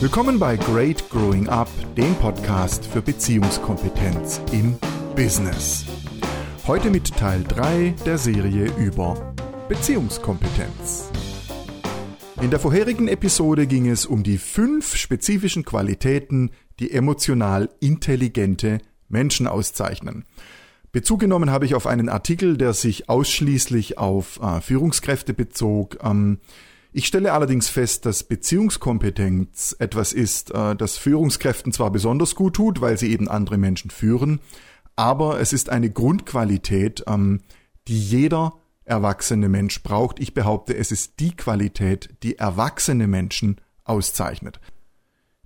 Willkommen bei Great Growing Up, dem Podcast für Beziehungskompetenz im Business. Heute mit Teil 3 der Serie über Beziehungskompetenz. In der vorherigen Episode ging es um die fünf spezifischen Qualitäten, die emotional intelligente Menschen auszeichnen. Bezug genommen habe ich auf einen Artikel, der sich ausschließlich auf äh, Führungskräfte bezog. Ähm, ich stelle allerdings fest, dass Beziehungskompetenz etwas ist, äh, das Führungskräften zwar besonders gut tut, weil sie eben andere Menschen führen, aber es ist eine Grundqualität, ähm, die jeder erwachsene Mensch braucht. Ich behaupte, es ist die Qualität, die erwachsene Menschen auszeichnet.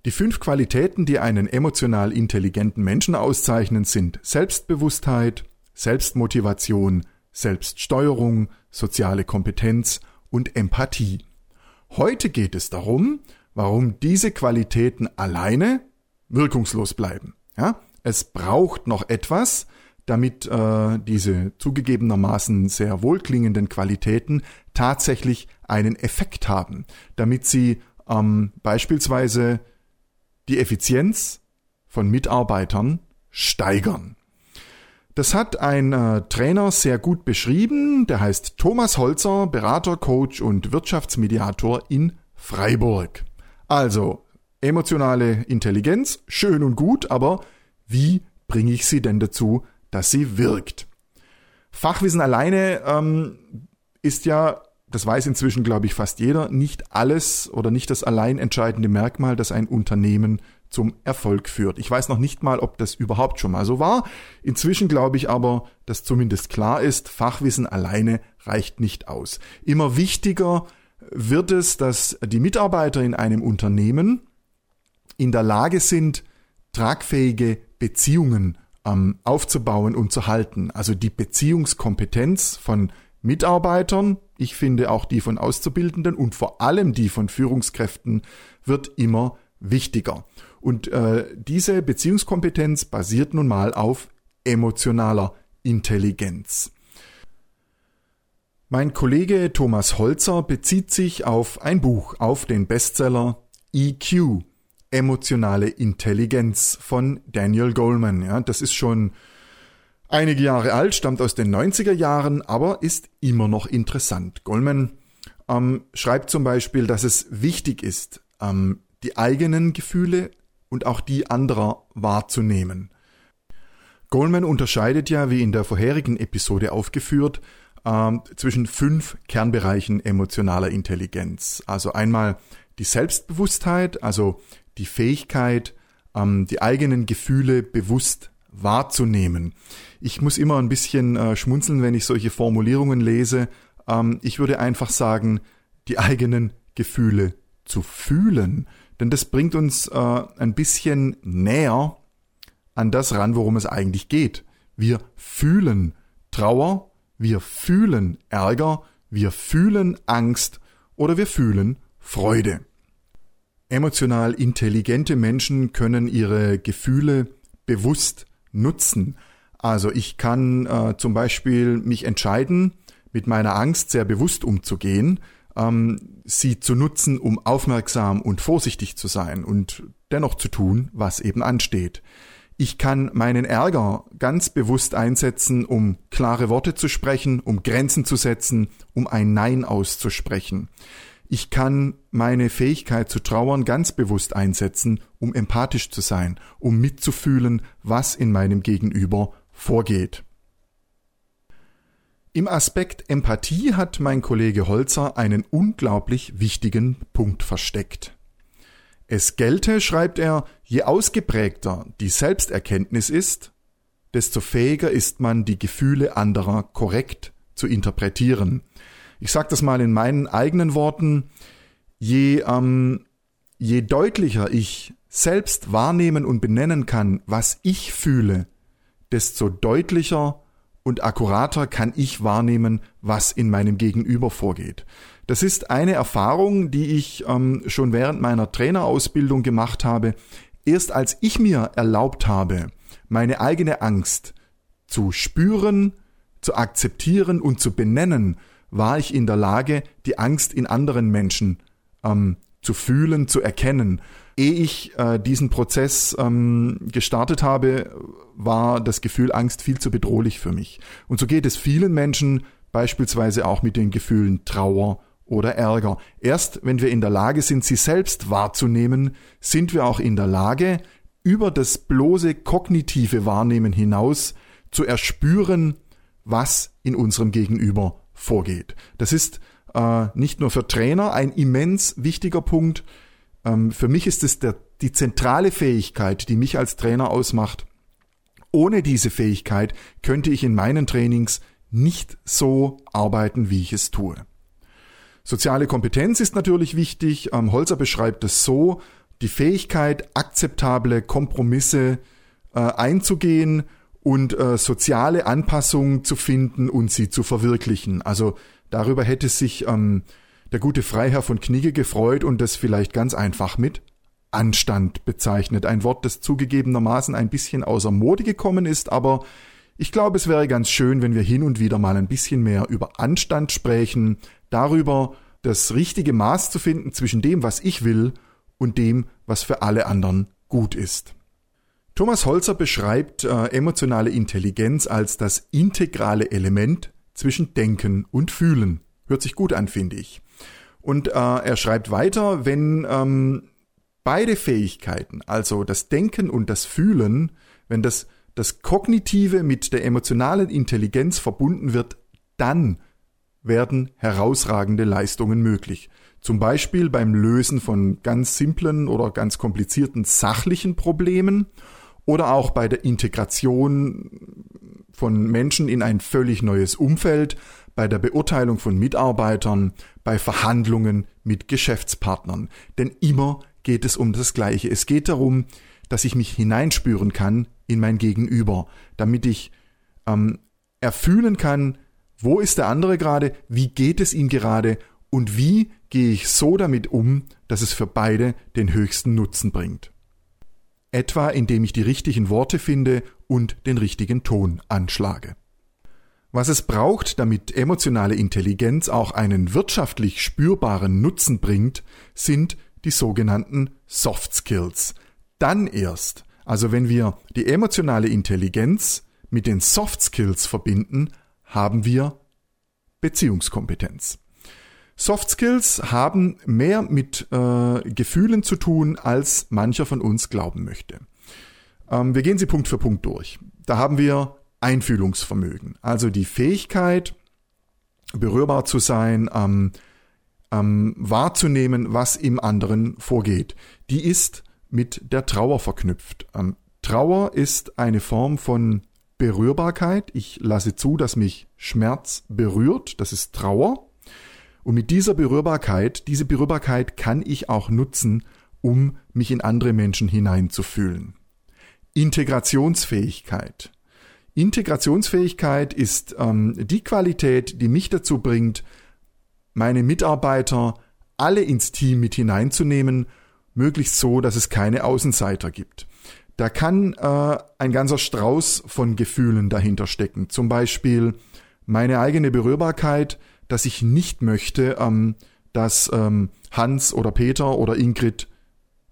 Die fünf Qualitäten, die einen emotional intelligenten Menschen auszeichnen, sind Selbstbewusstheit, Selbstmotivation, Selbststeuerung, soziale Kompetenz und Empathie. Heute geht es darum, warum diese Qualitäten alleine wirkungslos bleiben. Ja? Es braucht noch etwas, damit äh, diese zugegebenermaßen sehr wohlklingenden Qualitäten tatsächlich einen Effekt haben, damit sie ähm, beispielsweise die Effizienz von Mitarbeitern steigern. Das hat ein äh, Trainer sehr gut beschrieben, der heißt Thomas Holzer, Berater, Coach und Wirtschaftsmediator in Freiburg. Also, emotionale Intelligenz, schön und gut, aber wie bringe ich sie denn dazu, dass sie wirkt? Fachwissen alleine ähm, ist ja das weiß inzwischen, glaube ich, fast jeder, nicht alles oder nicht das allein entscheidende Merkmal, das ein Unternehmen zum Erfolg führt. Ich weiß noch nicht mal, ob das überhaupt schon mal so war. Inzwischen glaube ich aber, dass zumindest klar ist, Fachwissen alleine reicht nicht aus. Immer wichtiger wird es, dass die Mitarbeiter in einem Unternehmen in der Lage sind, tragfähige Beziehungen ähm, aufzubauen und zu halten. Also die Beziehungskompetenz von Mitarbeitern, ich finde auch die von Auszubildenden und vor allem die von Führungskräften wird immer wichtiger. Und äh, diese Beziehungskompetenz basiert nun mal auf emotionaler Intelligenz. Mein Kollege Thomas Holzer bezieht sich auf ein Buch, auf den Bestseller EQ, emotionale Intelligenz von Daniel Goleman. Ja, das ist schon Einige Jahre alt, stammt aus den 90er Jahren, aber ist immer noch interessant. Goldman ähm, schreibt zum Beispiel, dass es wichtig ist, ähm, die eigenen Gefühle und auch die anderer wahrzunehmen. Goldman unterscheidet ja, wie in der vorherigen Episode aufgeführt, ähm, zwischen fünf Kernbereichen emotionaler Intelligenz. Also einmal die Selbstbewusstheit, also die Fähigkeit, ähm, die eigenen Gefühle bewusst wahrzunehmen. Ich muss immer ein bisschen äh, schmunzeln, wenn ich solche Formulierungen lese. Ähm, ich würde einfach sagen, die eigenen Gefühle zu fühlen. Denn das bringt uns äh, ein bisschen näher an das ran, worum es eigentlich geht. Wir fühlen Trauer, wir fühlen Ärger, wir fühlen Angst oder wir fühlen Freude. Emotional intelligente Menschen können ihre Gefühle bewusst nutzen. Also ich kann äh, zum Beispiel mich entscheiden, mit meiner Angst sehr bewusst umzugehen, ähm, sie zu nutzen, um aufmerksam und vorsichtig zu sein und dennoch zu tun, was eben ansteht. Ich kann meinen Ärger ganz bewusst einsetzen, um klare Worte zu sprechen, um Grenzen zu setzen, um ein Nein auszusprechen. Ich kann meine Fähigkeit zu trauern ganz bewusst einsetzen, um empathisch zu sein, um mitzufühlen, was in meinem Gegenüber vorgeht. Im Aspekt Empathie hat mein Kollege Holzer einen unglaublich wichtigen Punkt versteckt. Es gelte, schreibt er, je ausgeprägter die Selbsterkenntnis ist, desto fähiger ist man, die Gefühle anderer korrekt zu interpretieren ich sage das mal in meinen eigenen Worten, je, ähm, je deutlicher ich selbst wahrnehmen und benennen kann, was ich fühle, desto deutlicher und akkurater kann ich wahrnehmen, was in meinem Gegenüber vorgeht. Das ist eine Erfahrung, die ich ähm, schon während meiner Trainerausbildung gemacht habe. Erst als ich mir erlaubt habe, meine eigene Angst zu spüren, zu akzeptieren und zu benennen, war ich in der Lage, die Angst in anderen Menschen ähm, zu fühlen, zu erkennen. Ehe ich äh, diesen Prozess ähm, gestartet habe, war das Gefühl Angst viel zu bedrohlich für mich. Und so geht es vielen Menschen, beispielsweise auch mit den Gefühlen Trauer oder Ärger. Erst wenn wir in der Lage sind, sie selbst wahrzunehmen, sind wir auch in der Lage, über das bloße kognitive Wahrnehmen hinaus zu erspüren, was in unserem Gegenüber vorgeht. Das ist äh, nicht nur für Trainer ein immens wichtiger Punkt. Ähm, für mich ist es der, die zentrale Fähigkeit, die mich als Trainer ausmacht. Ohne diese Fähigkeit könnte ich in meinen Trainings nicht so arbeiten, wie ich es tue. Soziale Kompetenz ist natürlich wichtig. Ähm, Holzer beschreibt es so, die Fähigkeit, akzeptable Kompromisse äh, einzugehen und äh, soziale Anpassungen zu finden und sie zu verwirklichen. Also darüber hätte sich ähm, der gute Freiherr von Knigge gefreut und das vielleicht ganz einfach mit Anstand bezeichnet. Ein Wort, das zugegebenermaßen ein bisschen außer Mode gekommen ist, aber ich glaube, es wäre ganz schön, wenn wir hin und wieder mal ein bisschen mehr über Anstand sprechen, darüber das richtige Maß zu finden zwischen dem, was ich will und dem, was für alle anderen gut ist. Thomas Holzer beschreibt äh, emotionale Intelligenz als das integrale Element zwischen Denken und Fühlen. Hört sich gut an, finde ich. Und äh, er schreibt weiter, wenn ähm, beide Fähigkeiten, also das Denken und das Fühlen, wenn das, das Kognitive mit der emotionalen Intelligenz verbunden wird, dann werden herausragende Leistungen möglich. Zum Beispiel beim Lösen von ganz simplen oder ganz komplizierten sachlichen Problemen oder auch bei der Integration von Menschen in ein völlig neues Umfeld, bei der Beurteilung von Mitarbeitern, bei Verhandlungen mit Geschäftspartnern. Denn immer geht es um das Gleiche. Es geht darum, dass ich mich hineinspüren kann in mein Gegenüber, damit ich ähm, erfühlen kann, wo ist der andere gerade, wie geht es ihm gerade und wie gehe ich so damit um, dass es für beide den höchsten Nutzen bringt. Etwa indem ich die richtigen Worte finde und den richtigen Ton anschlage. Was es braucht, damit emotionale Intelligenz auch einen wirtschaftlich spürbaren Nutzen bringt, sind die sogenannten Soft Skills. Dann erst, also wenn wir die emotionale Intelligenz mit den Soft Skills verbinden, haben wir Beziehungskompetenz. Soft Skills haben mehr mit äh, Gefühlen zu tun, als mancher von uns glauben möchte. Ähm, wir gehen sie Punkt für Punkt durch. Da haben wir Einfühlungsvermögen, also die Fähigkeit, berührbar zu sein, ähm, ähm, wahrzunehmen, was im anderen vorgeht. Die ist mit der Trauer verknüpft. Ähm, Trauer ist eine Form von Berührbarkeit. Ich lasse zu, dass mich Schmerz berührt. Das ist Trauer. Und mit dieser Berührbarkeit, diese Berührbarkeit kann ich auch nutzen, um mich in andere Menschen hineinzufühlen. Integrationsfähigkeit. Integrationsfähigkeit ist ähm, die Qualität, die mich dazu bringt, meine Mitarbeiter alle ins Team mit hineinzunehmen, möglichst so, dass es keine Außenseiter gibt. Da kann äh, ein ganzer Strauß von Gefühlen dahinter stecken. Zum Beispiel meine eigene Berührbarkeit, dass ich nicht möchte, ähm, dass ähm, Hans oder Peter oder Ingrid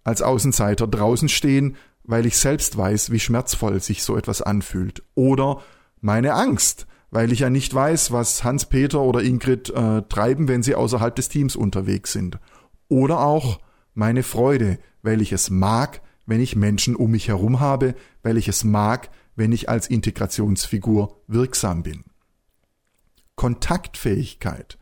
als Außenseiter draußen stehen, weil ich selbst weiß, wie schmerzvoll sich so etwas anfühlt. Oder meine Angst, weil ich ja nicht weiß, was Hans, Peter oder Ingrid äh, treiben, wenn sie außerhalb des Teams unterwegs sind. Oder auch meine Freude, weil ich es mag, wenn ich Menschen um mich herum habe, weil ich es mag, wenn ich als Integrationsfigur wirksam bin. Kontaktfähigkeit.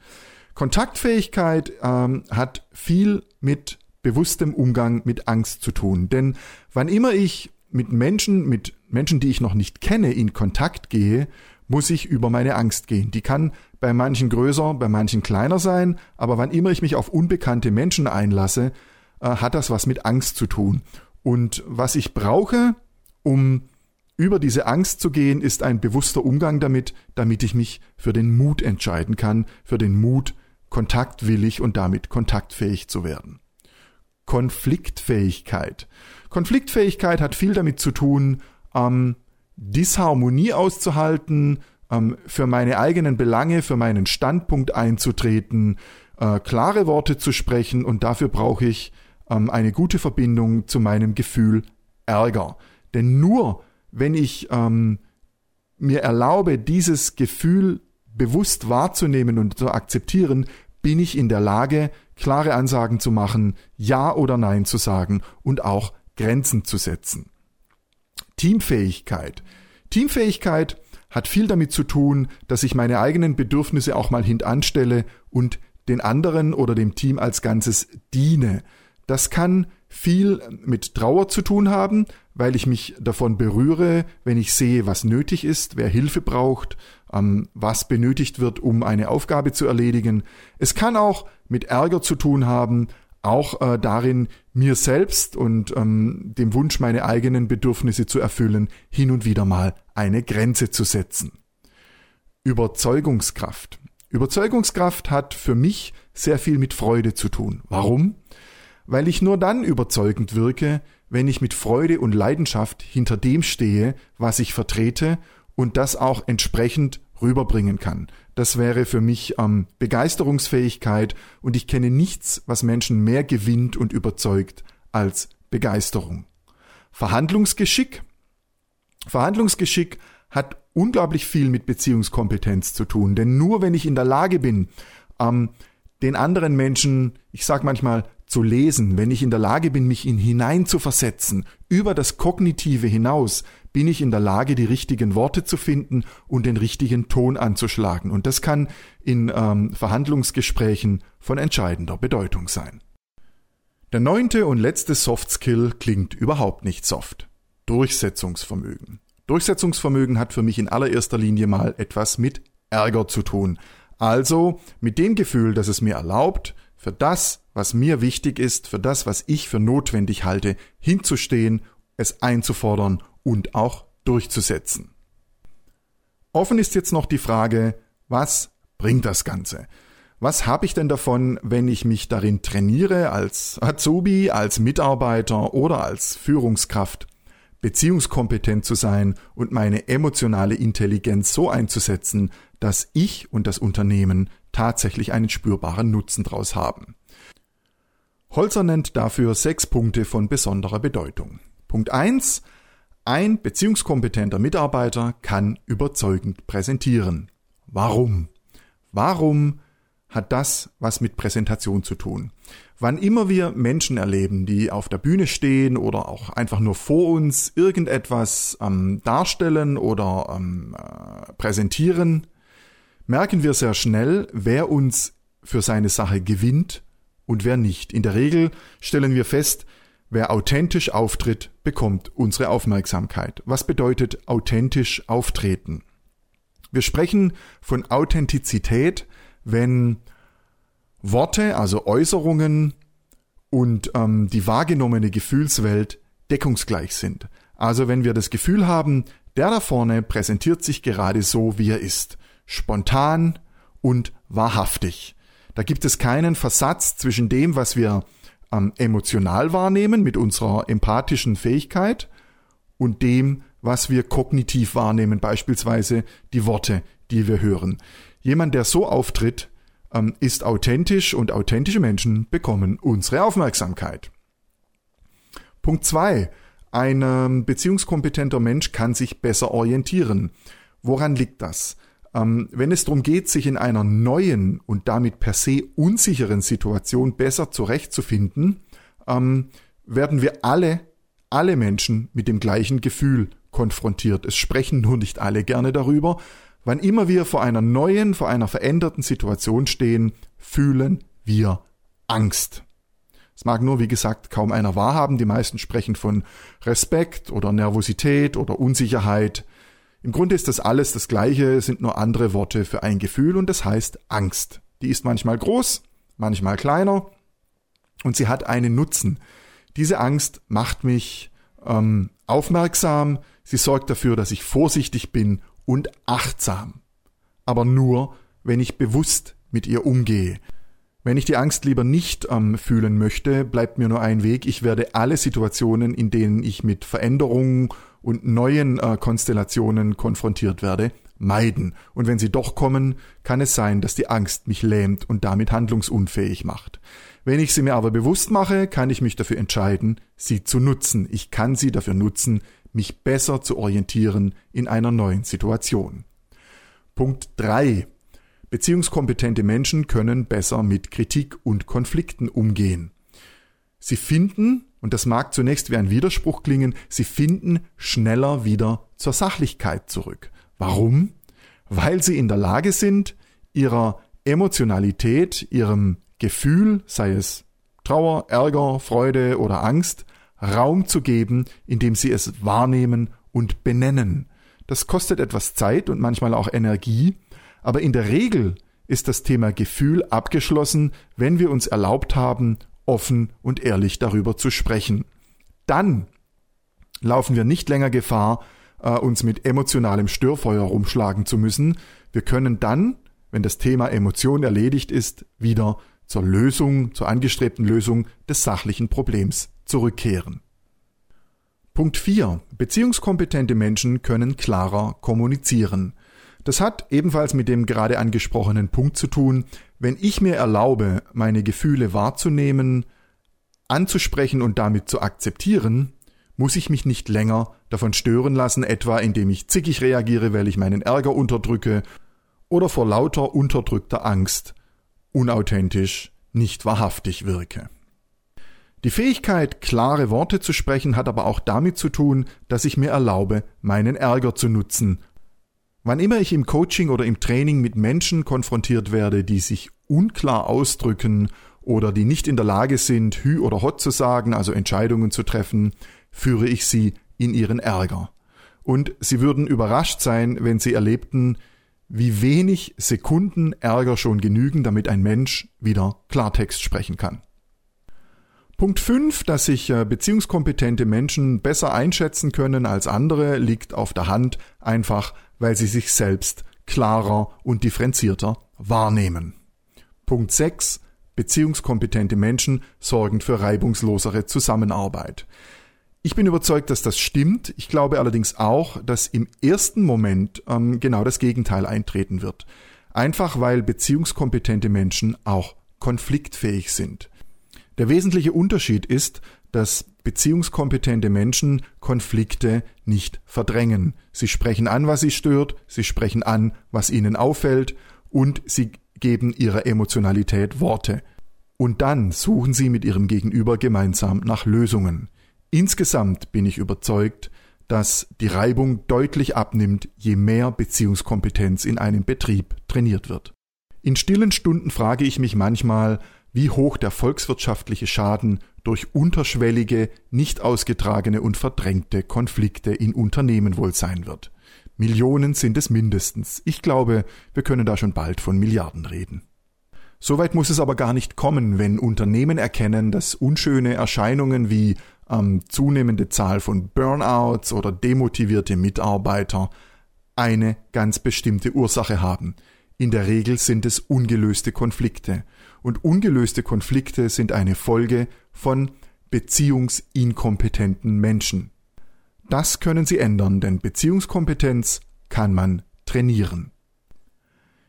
Kontaktfähigkeit ähm, hat viel mit bewusstem Umgang mit Angst zu tun. Denn wann immer ich mit Menschen, mit Menschen, die ich noch nicht kenne, in Kontakt gehe, muss ich über meine Angst gehen. Die kann bei manchen größer, bei manchen kleiner sein, aber wann immer ich mich auf unbekannte Menschen einlasse, äh, hat das was mit Angst zu tun. Und was ich brauche, um über diese Angst zu gehen, ist ein bewusster Umgang damit, damit ich mich für den Mut entscheiden kann, für den Mut, kontaktwillig und damit kontaktfähig zu werden. Konfliktfähigkeit. Konfliktfähigkeit hat viel damit zu tun, ähm, Disharmonie auszuhalten, ähm, für meine eigenen Belange, für meinen Standpunkt einzutreten, äh, klare Worte zu sprechen und dafür brauche ich ähm, eine gute Verbindung zu meinem Gefühl Ärger. Denn nur wenn ich ähm, mir erlaube, dieses Gefühl bewusst wahrzunehmen und zu akzeptieren, bin ich in der Lage, klare Ansagen zu machen, Ja oder Nein zu sagen und auch Grenzen zu setzen. Teamfähigkeit. Teamfähigkeit hat viel damit zu tun, dass ich meine eigenen Bedürfnisse auch mal hintanstelle und den anderen oder dem Team als Ganzes diene. Das kann viel mit Trauer zu tun haben, weil ich mich davon berühre, wenn ich sehe, was nötig ist, wer Hilfe braucht, was benötigt wird, um eine Aufgabe zu erledigen. Es kann auch mit Ärger zu tun haben, auch äh, darin, mir selbst und ähm, dem Wunsch, meine eigenen Bedürfnisse zu erfüllen, hin und wieder mal eine Grenze zu setzen. Überzeugungskraft. Überzeugungskraft hat für mich sehr viel mit Freude zu tun. Warum? Weil ich nur dann überzeugend wirke, wenn ich mit Freude und Leidenschaft hinter dem stehe, was ich vertrete und das auch entsprechend rüberbringen kann. Das wäre für mich ähm, Begeisterungsfähigkeit und ich kenne nichts, was Menschen mehr gewinnt und überzeugt als Begeisterung. Verhandlungsgeschick. Verhandlungsgeschick hat unglaublich viel mit Beziehungskompetenz zu tun, denn nur wenn ich in der Lage bin, ähm, den anderen Menschen, ich sag manchmal, zu lesen, wenn ich in der Lage bin, mich in hinein zu versetzen, über das Kognitive hinaus, bin ich in der Lage, die richtigen Worte zu finden und den richtigen Ton anzuschlagen. Und das kann in ähm, Verhandlungsgesprächen von entscheidender Bedeutung sein. Der neunte und letzte Soft Skill klingt überhaupt nicht soft. Durchsetzungsvermögen. Durchsetzungsvermögen hat für mich in allererster Linie mal etwas mit Ärger zu tun. Also mit dem Gefühl, dass es mir erlaubt, für das, was mir wichtig ist, für das, was ich für notwendig halte, hinzustehen, es einzufordern und auch durchzusetzen. Offen ist jetzt noch die Frage, was bringt das Ganze? Was habe ich denn davon, wenn ich mich darin trainiere, als Azubi, als Mitarbeiter oder als Führungskraft, beziehungskompetent zu sein und meine emotionale Intelligenz so einzusetzen, dass ich und das Unternehmen tatsächlich einen spürbaren Nutzen daraus haben. Holzer nennt dafür sechs Punkte von besonderer Bedeutung. Punkt eins: Ein beziehungskompetenter Mitarbeiter kann überzeugend präsentieren. Warum? Warum hat das was mit Präsentation zu tun? Wann immer wir Menschen erleben, die auf der Bühne stehen oder auch einfach nur vor uns irgendetwas ähm, darstellen oder ähm, äh, präsentieren, merken wir sehr schnell, wer uns für seine Sache gewinnt und wer nicht. In der Regel stellen wir fest, wer authentisch auftritt, bekommt unsere Aufmerksamkeit. Was bedeutet authentisch auftreten? Wir sprechen von Authentizität, wenn Worte, also Äußerungen und ähm, die wahrgenommene Gefühlswelt deckungsgleich sind. Also wenn wir das Gefühl haben, der da vorne präsentiert sich gerade so, wie er ist spontan und wahrhaftig. Da gibt es keinen Versatz zwischen dem, was wir ähm, emotional wahrnehmen mit unserer empathischen Fähigkeit und dem, was wir kognitiv wahrnehmen, beispielsweise die Worte, die wir hören. Jemand, der so auftritt, ähm, ist authentisch und authentische Menschen bekommen unsere Aufmerksamkeit. Punkt zwei: Ein ähm, beziehungskompetenter Mensch kann sich besser orientieren. Woran liegt das? Ähm, wenn es darum geht, sich in einer neuen und damit per se unsicheren Situation besser zurechtzufinden, ähm, werden wir alle, alle Menschen mit dem gleichen Gefühl konfrontiert. Es sprechen nur nicht alle gerne darüber. Wann immer wir vor einer neuen, vor einer veränderten Situation stehen, fühlen wir Angst. Es mag nur, wie gesagt, kaum einer wahrhaben. Die meisten sprechen von Respekt oder Nervosität oder Unsicherheit. Im Grunde ist das alles das Gleiche, sind nur andere Worte für ein Gefühl und das heißt Angst. Die ist manchmal groß, manchmal kleiner und sie hat einen Nutzen. Diese Angst macht mich ähm, aufmerksam, sie sorgt dafür, dass ich vorsichtig bin und achtsam. Aber nur, wenn ich bewusst mit ihr umgehe. Wenn ich die Angst lieber nicht ähm, fühlen möchte, bleibt mir nur ein Weg. Ich werde alle Situationen, in denen ich mit Veränderungen und neuen äh, Konstellationen konfrontiert werde, meiden. Und wenn sie doch kommen, kann es sein, dass die Angst mich lähmt und damit handlungsunfähig macht. Wenn ich sie mir aber bewusst mache, kann ich mich dafür entscheiden, sie zu nutzen. Ich kann sie dafür nutzen, mich besser zu orientieren in einer neuen Situation. Punkt drei: Beziehungskompetente Menschen können besser mit Kritik und Konflikten umgehen. Sie finden, und das mag zunächst wie ein Widerspruch klingen, sie finden schneller wieder zur Sachlichkeit zurück. Warum? Weil sie in der Lage sind, ihrer Emotionalität, ihrem Gefühl, sei es Trauer, Ärger, Freude oder Angst, Raum zu geben, indem sie es wahrnehmen und benennen. Das kostet etwas Zeit und manchmal auch Energie, aber in der Regel ist das Thema Gefühl abgeschlossen, wenn wir uns erlaubt haben, offen und ehrlich darüber zu sprechen. Dann laufen wir nicht länger Gefahr, äh, uns mit emotionalem Störfeuer rumschlagen zu müssen. Wir können dann, wenn das Thema Emotion erledigt ist, wieder zur Lösung, zur angestrebten Lösung des sachlichen Problems zurückkehren. Punkt 4. Beziehungskompetente Menschen können klarer kommunizieren. Das hat ebenfalls mit dem gerade angesprochenen Punkt zu tun, wenn ich mir erlaube, meine Gefühle wahrzunehmen, anzusprechen und damit zu akzeptieren, muss ich mich nicht länger davon stören lassen, etwa indem ich zickig reagiere, weil ich meinen Ärger unterdrücke oder vor lauter unterdrückter Angst unauthentisch, nicht wahrhaftig wirke. Die Fähigkeit, klare Worte zu sprechen, hat aber auch damit zu tun, dass ich mir erlaube, meinen Ärger zu nutzen. Wann immer ich im Coaching oder im Training mit Menschen konfrontiert werde, die sich unklar ausdrücken oder die nicht in der Lage sind, Hü oder Hot zu sagen, also Entscheidungen zu treffen, führe ich sie in ihren Ärger. Und sie würden überrascht sein, wenn sie erlebten, wie wenig Sekunden Ärger schon genügen, damit ein Mensch wieder Klartext sprechen kann. Punkt 5, dass sich äh, beziehungskompetente Menschen besser einschätzen können als andere, liegt auf der Hand, einfach weil sie sich selbst klarer und differenzierter wahrnehmen. Punkt 6, beziehungskompetente Menschen sorgen für reibungslosere Zusammenarbeit. Ich bin überzeugt, dass das stimmt. Ich glaube allerdings auch, dass im ersten Moment ähm, genau das Gegenteil eintreten wird. Einfach weil beziehungskompetente Menschen auch konfliktfähig sind. Der wesentliche Unterschied ist, dass beziehungskompetente Menschen Konflikte nicht verdrängen. Sie sprechen an, was sie stört, sie sprechen an, was ihnen auffällt und sie geben ihrer Emotionalität Worte. Und dann suchen sie mit ihrem Gegenüber gemeinsam nach Lösungen. Insgesamt bin ich überzeugt, dass die Reibung deutlich abnimmt, je mehr Beziehungskompetenz in einem Betrieb trainiert wird. In stillen Stunden frage ich mich manchmal, wie hoch der volkswirtschaftliche Schaden durch unterschwellige, nicht ausgetragene und verdrängte Konflikte in Unternehmen wohl sein wird. Millionen sind es mindestens. Ich glaube, wir können da schon bald von Milliarden reden. Soweit muss es aber gar nicht kommen, wenn Unternehmen erkennen, dass unschöne Erscheinungen wie ähm, zunehmende Zahl von Burnouts oder demotivierte Mitarbeiter eine ganz bestimmte Ursache haben. In der Regel sind es ungelöste Konflikte. Und ungelöste Konflikte sind eine Folge von beziehungsinkompetenten Menschen. Das können sie ändern, denn Beziehungskompetenz kann man trainieren.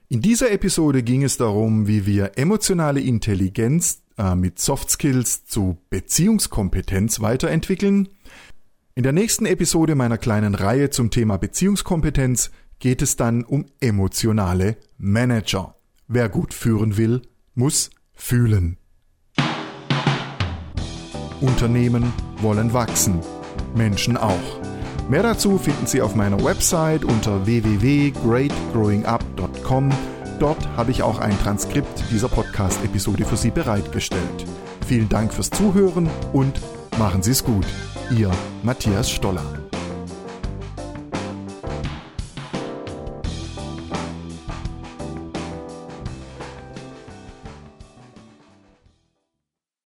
In dieser Episode ging es darum, wie wir emotionale Intelligenz äh, mit Soft Skills zu Beziehungskompetenz weiterentwickeln. In der nächsten Episode meiner kleinen Reihe zum Thema Beziehungskompetenz geht es dann um emotionale Manager. Wer gut führen will, muss fühlen. Unternehmen wollen wachsen, Menschen auch. Mehr dazu finden Sie auf meiner Website unter www.greatgrowingup.com Dort habe ich auch ein Transkript dieser Podcast-Episode für Sie bereitgestellt. Vielen Dank fürs Zuhören und machen Sie es gut. Ihr Matthias Stoller.